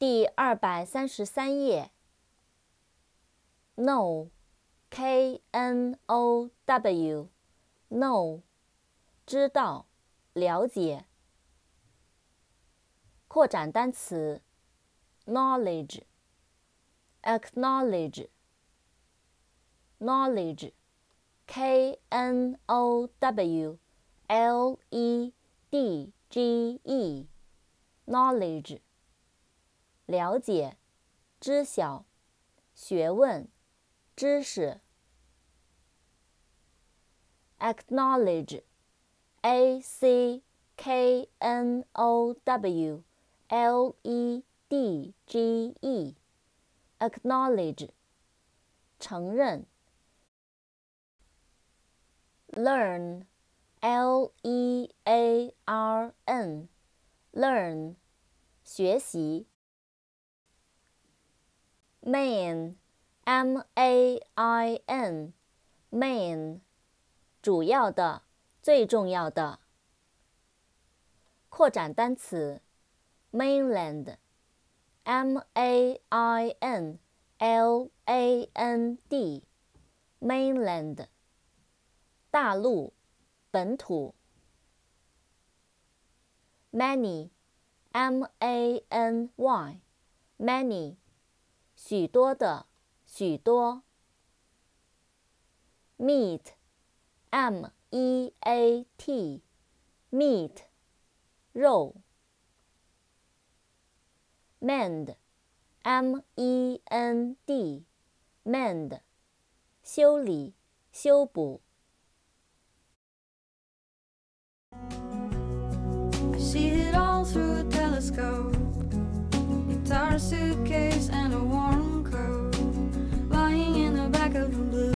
第二百三十三页。Know，K N O W，Know，知道，了解。扩展单词：knowledge，acknowledge，knowledge，K N O W L E D G E，knowledge，了解，知晓，学问，知识。acknowledge，A C K N O W。L E D G E，acknowledge，承认。Learn，L E A R N，learn，学习。Main，M A I N，main，主要的，最重要的。扩展单词。mainland, M A I N L A N D, mainland, 大陆，本土。many, M A N Y, many, 许多的，许多。meat, M E A T, meat, 肉。mend, m e n d, mend, 修理、修补。I see it all through a telescope. Guitar suitcase.